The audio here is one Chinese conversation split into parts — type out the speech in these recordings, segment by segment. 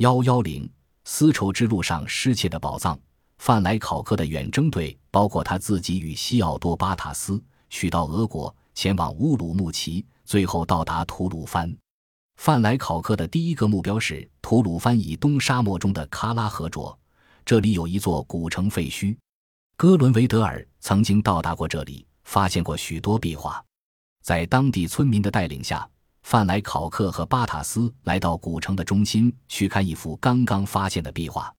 幺幺零，丝绸之路上失窃的宝藏。范莱考克的远征队包括他自己与西奥多·巴塔斯，去到俄国，前往乌鲁木齐，最后到达吐鲁番。范莱考克的第一个目标是吐鲁番以东沙漠中的喀拉河卓，这里有一座古城废墟。哥伦维德尔曾经到达过这里，发现过许多壁画。在当地村民的带领下，范莱考克和巴塔斯来到古城的中心，去看一幅刚刚发现的壁画。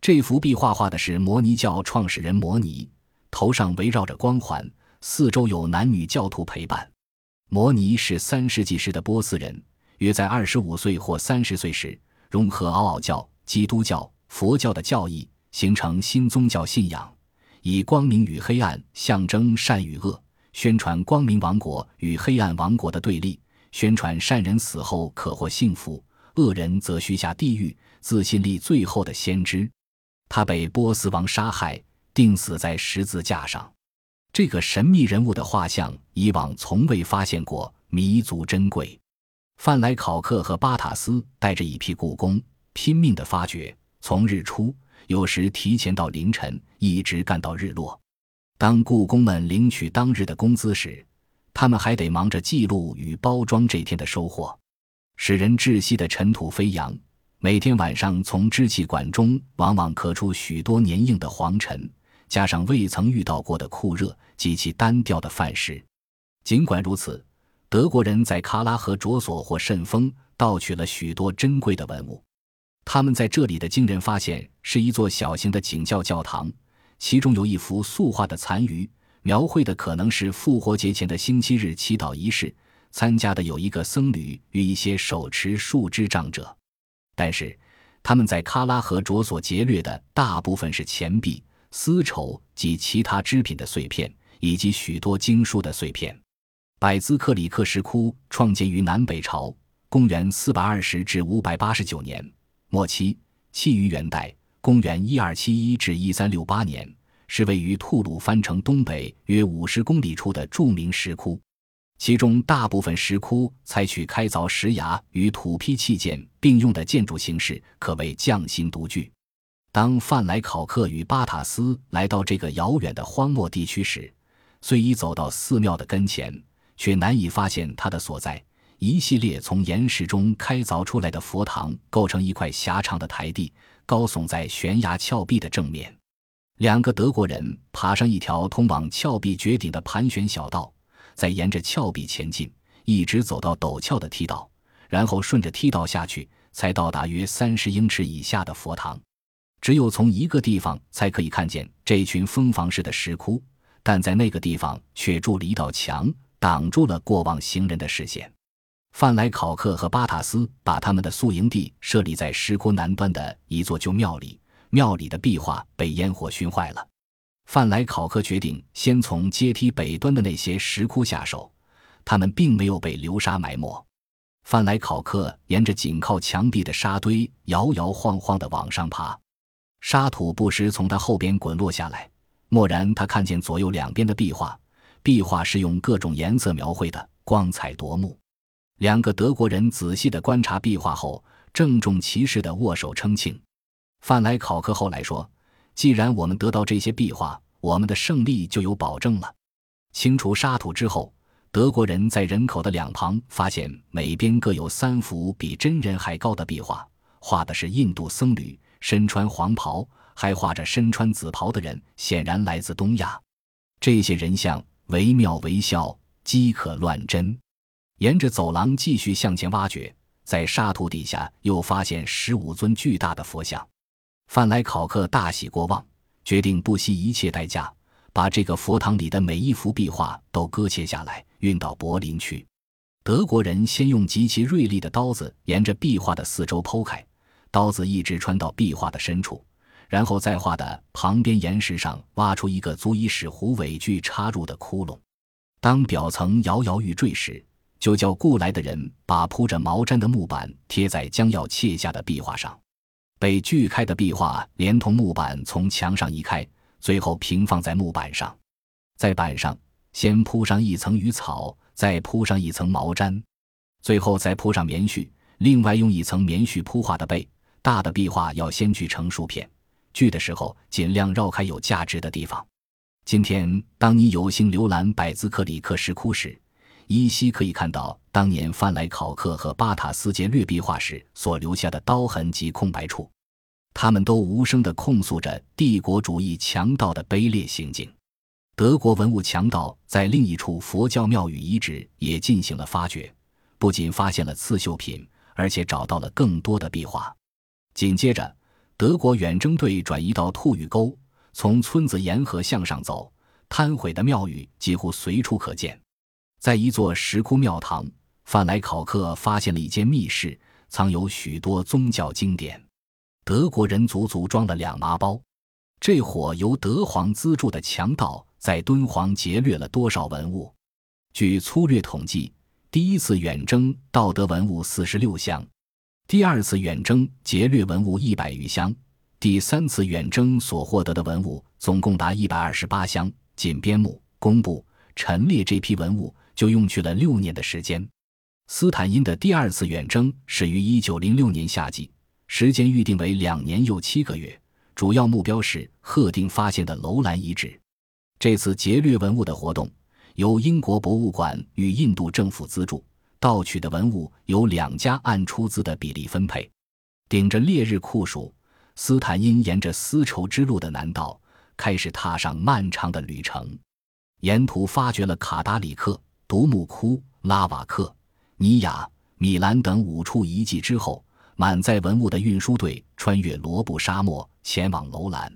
这幅壁画画的是摩尼教创始人摩尼，头上围绕着光环，四周有男女教徒陪伴。摩尼是三世纪时的波斯人，约在二十五岁或三十岁时，融合奥奥教、基督教、佛教的教义，形成新宗教信仰，以光明与黑暗象征善与恶，宣传光明王国与黑暗王国的对立，宣传善人死后可获幸福，恶人则需下地狱，自信力最后的先知。他被波斯王杀害，钉死在十字架上。这个神秘人物的画像以往从未发现过，弥足珍贵。范莱考克和巴塔斯带着一批故宫，拼命地发掘，从日出，有时提前到凌晨，一直干到日落。当故宫们领取当日的工资时，他们还得忙着记录与包装这天的收获。使人窒息的尘土飞扬。每天晚上，从支气管中往往咳出许多粘硬的黄尘，加上未曾遇到过的酷热及其单调的饭食。尽管如此，德国人在喀拉河着索或甚丰盗取了许多珍贵的文物。他们在这里的惊人发现是一座小型的景教教堂，其中有一幅塑画的残余，描绘的可能是复活节前的星期日祈祷仪式。参加的有一个僧侣与一些手持树枝杖者。但是，他们在喀拉河着所劫掠的大部分是钱币、丝绸及其他织品的碎片，以及许多经书的碎片。百兹克里克石窟创建于南北朝，公元420至589年末期，弃于元代，公元1271至1368年，是位于吐鲁番城东北约50公里处的著名石窟。其中大部分石窟采取开凿石崖与土坯砌建并用的建筑形式，可谓匠心独具。当范莱考克与巴塔斯来到这个遥远的荒漠地区时，虽已走到寺庙的跟前，却难以发现它的所在。一系列从岩石中开凿出来的佛堂构成一块狭长的台地，高耸在悬崖峭壁的正面。两个德国人爬上一条通往峭壁绝顶的盘旋小道。再沿着峭壁前进，一直走到陡峭的梯道，然后顺着梯道下去，才到达约三十英尺以下的佛堂。只有从一个地方才可以看见这群蜂房式的石窟，但在那个地方却筑了一道墙，挡住了过往行人的视线。范莱考克和巴塔斯把他们的宿营地设立在石窟南端的一座旧庙里，庙里的壁画被烟火熏坏了。范莱考克决定先从阶梯北端的那些石窟下手，他们并没有被流沙埋没。范莱考克沿着紧靠墙壁的沙堆摇摇晃晃地往上爬，沙土不时从他后边滚落下来。蓦然，他看见左右两边的壁画，壁画是用各种颜色描绘的，光彩夺目。两个德国人仔细地观察壁画后，郑重其事地握手称庆。范莱考克后来说。既然我们得到这些壁画，我们的胜利就有保证了。清除沙土之后，德国人在人口的两旁发现每边各有三幅比真人还高的壁画，画的是印度僧侣，身穿黄袍，还画着身穿紫袍的人，显然来自东亚。这些人像惟妙惟肖，饥渴乱真。沿着走廊继续向前挖掘，在沙土底下又发现十五尊巨大的佛像。范莱考克大喜过望，决定不惜一切代价把这个佛堂里的每一幅壁画都割切下来，运到柏林去。德国人先用极其锐利的刀子沿着壁画的四周剖开，刀子一直穿到壁画的深处，然后在画的旁边岩石上挖出一个足以使虎尾锯插入的窟窿。当表层摇摇欲坠时，就叫雇来的人把铺着毛毡的木板贴在将要切下的壁画上。被锯开的壁画连同木板从墙上移开，最后平放在木板上。在板上先铺上一层鱼草，再铺上一层毛毡，最后再铺上棉絮。另外用一层棉絮铺画的背，大的壁画要先锯成数片，锯的时候尽量绕开有价值的地方。今天，当你有幸浏览百兹克里克石窟时，依稀可以看到当年范莱考克和巴塔斯劫掠壁画时所留下的刀痕及空白处，他们都无声地控诉着帝国主义强盗的卑劣行径。德国文物强盗在另一处佛教庙宇遗址也进行了发掘，不仅发现了刺绣品，而且找到了更多的壁画。紧接着，德国远征队转移到兔峪沟。从村子沿河向上走，坍毁的庙宇几乎随处可见。在一座石窟庙堂，范莱考克发现了一间密室，藏有许多宗教经典。德国人足足装了两麻包。这伙由德皇资助的强盗在敦煌劫掠了多少文物？据粗略统计，第一次远征盗得文物四十六箱，第二次远征劫掠文物一百余箱。第三次远征所获得的文物总共达一百二十八箱，仅边牧、工部、陈列这批文物就用去了六年的时间。斯坦因的第二次远征始于一九零六年夏季，时间预定为两年又七个月，主要目标是赫定发现的楼兰遗址。这次劫掠文物的活动由英国博物馆与印度政府资助，盗取的文物由两家按出资的比例分配。顶着烈日酷暑。斯坦因沿着丝绸之路的南道开始踏上漫长的旅程，沿途发掘了卡达里克、独木窟、拉瓦克、尼亚、米兰等五处遗迹之后，满载文物的运输队穿越罗布沙漠前往楼兰。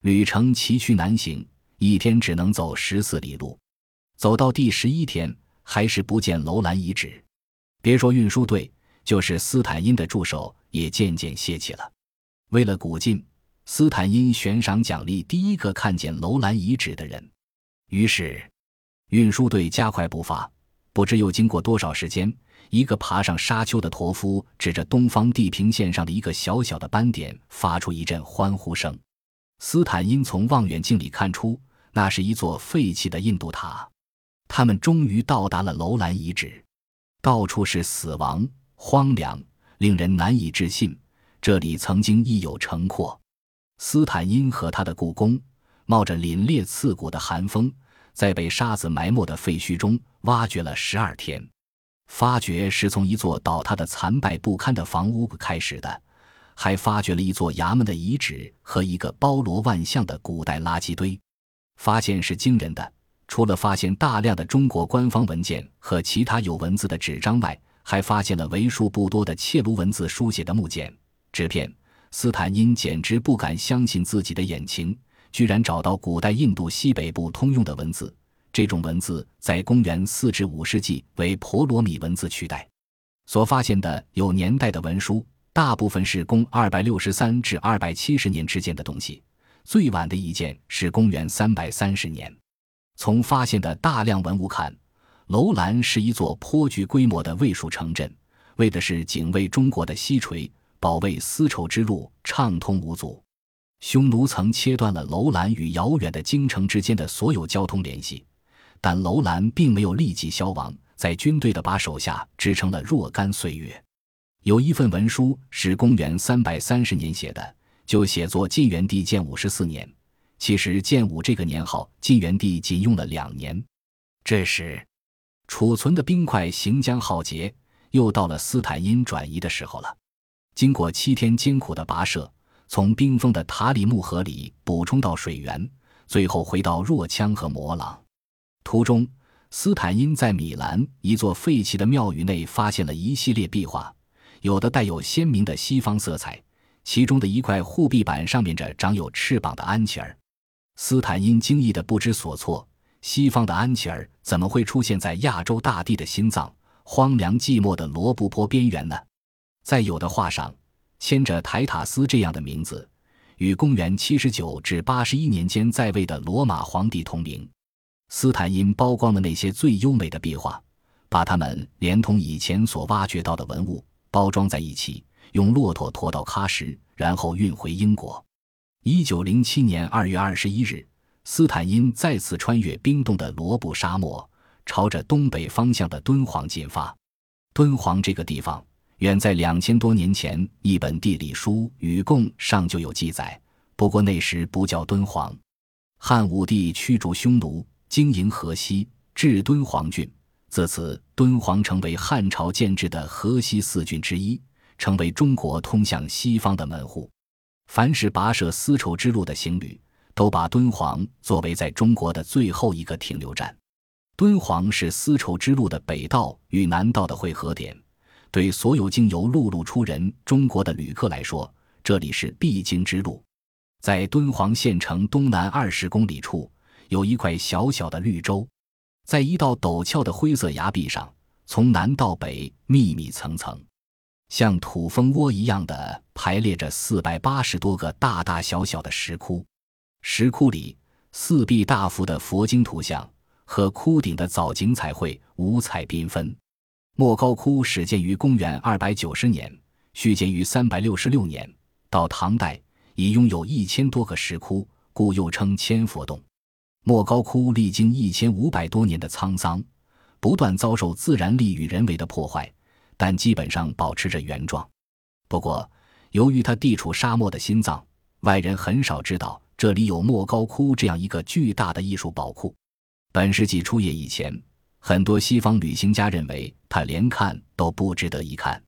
旅程崎岖难行，一天只能走十四里路。走到第十一天，还是不见楼兰遗址。别说运输队，就是斯坦因的助手也渐渐泄气了。为了鼓劲，斯坦因悬赏奖励第一个看见楼兰遗址的人。于是，运输队加快步伐。不知又经过多少时间，一个爬上沙丘的驼夫指着东方地平线上的一个小小的斑点，发出一阵欢呼声。斯坦因从望远镜里看出，那是一座废弃的印度塔。他们终于到达了楼兰遗址，到处是死亡、荒凉，令人难以置信。这里曾经亦有城廓。斯坦因和他的故宫冒着凛冽刺骨的寒风，在被沙子埋没的废墟中挖掘了十二天。发掘是从一座倒塌的残败不堪的房屋开始的，还发掘了一座衙门的遗址和一个包罗万象的古代垃圾堆。发现是惊人的，除了发现大量的中国官方文件和其他有文字的纸张外，还发现了为数不多的切卢文字书写的木简。纸片，斯坦因简直不敢相信自己的眼睛，居然找到古代印度西北部通用的文字。这种文字在公元四至五世纪为婆罗米文字取代。所发现的有年代的文书，大部分是公二百六十三至二百七十年之间的东西，最晚的一件是公元三百三十年。从发现的大量文物看，楼兰是一座颇具规模的卫戍城镇，为的是警卫中国的西陲。保卫丝绸之路畅通无阻，匈奴曾切断了楼兰与遥远的京城之间的所有交通联系，但楼兰并没有立即消亡，在军队的把手下支撑了若干岁月。有一份文书是公元三百三十年写的，就写作晋元帝建武十四年。其实建武这个年号，晋元帝仅用了两年。这时，储存的冰块行将耗竭，又到了斯坦因转移的时候了。经过七天艰苦的跋涉，从冰封的塔里木河里补充到水源，最后回到若羌和摩朗。途中，斯坦因在米兰一座废弃的庙宇内发现了一系列壁画，有的带有鲜明的西方色彩。其中的一块护壁板上面着长有翅膀的安琪儿。斯坦因惊异的不知所措：西方的安琪儿怎么会出现在亚洲大地的心脏、荒凉寂寞的罗布泊边缘呢？在有的画上，牵着台塔斯这样的名字，与公元七十九至八十一年间在位的罗马皇帝同名。斯坦因包光了那些最优美的壁画，把它们连同以前所挖掘到的文物包装在一起，用骆驼驮到喀什，然后运回英国。一九零七年二月二十一日，斯坦因再次穿越冰冻的罗布沙漠，朝着东北方向的敦煌进发。敦煌这个地方。远在两千多年前，一本地理书《禹贡》上就有记载。不过那时不叫敦煌。汉武帝驱逐匈奴，经营河西，至敦煌郡。自此，敦煌成为汉朝建制的河西四郡之一，成为中国通向西方的门户。凡是跋涉丝绸之路的行旅，都把敦煌作为在中国的最后一个停留站。敦煌是丝绸之路的北道与南道的汇合点，对所有经由陆路出人中国的旅客来说，这里是必经之路。在敦煌县城东南二十公里处，有一块小小的绿洲，在一道陡峭的灰色崖壁上，从南到北密密层层，像土蜂窝一样的排列着四百八十多个大大小小的石窟。石窟里四壁大幅的佛经图像和窟顶的藻井彩绘五彩缤纷。莫高窟始建于公元二百九十年，续建于三百六十六年，到唐代。已拥有一千多个石窟，故又称千佛洞。莫高窟历经一千五百多年的沧桑，不断遭受自然力与人为的破坏，但基本上保持着原状。不过，由于它地处沙漠的心脏，外人很少知道这里有莫高窟这样一个巨大的艺术宝库。本世纪初叶以前，很多西方旅行家认为它连看都不值得一看。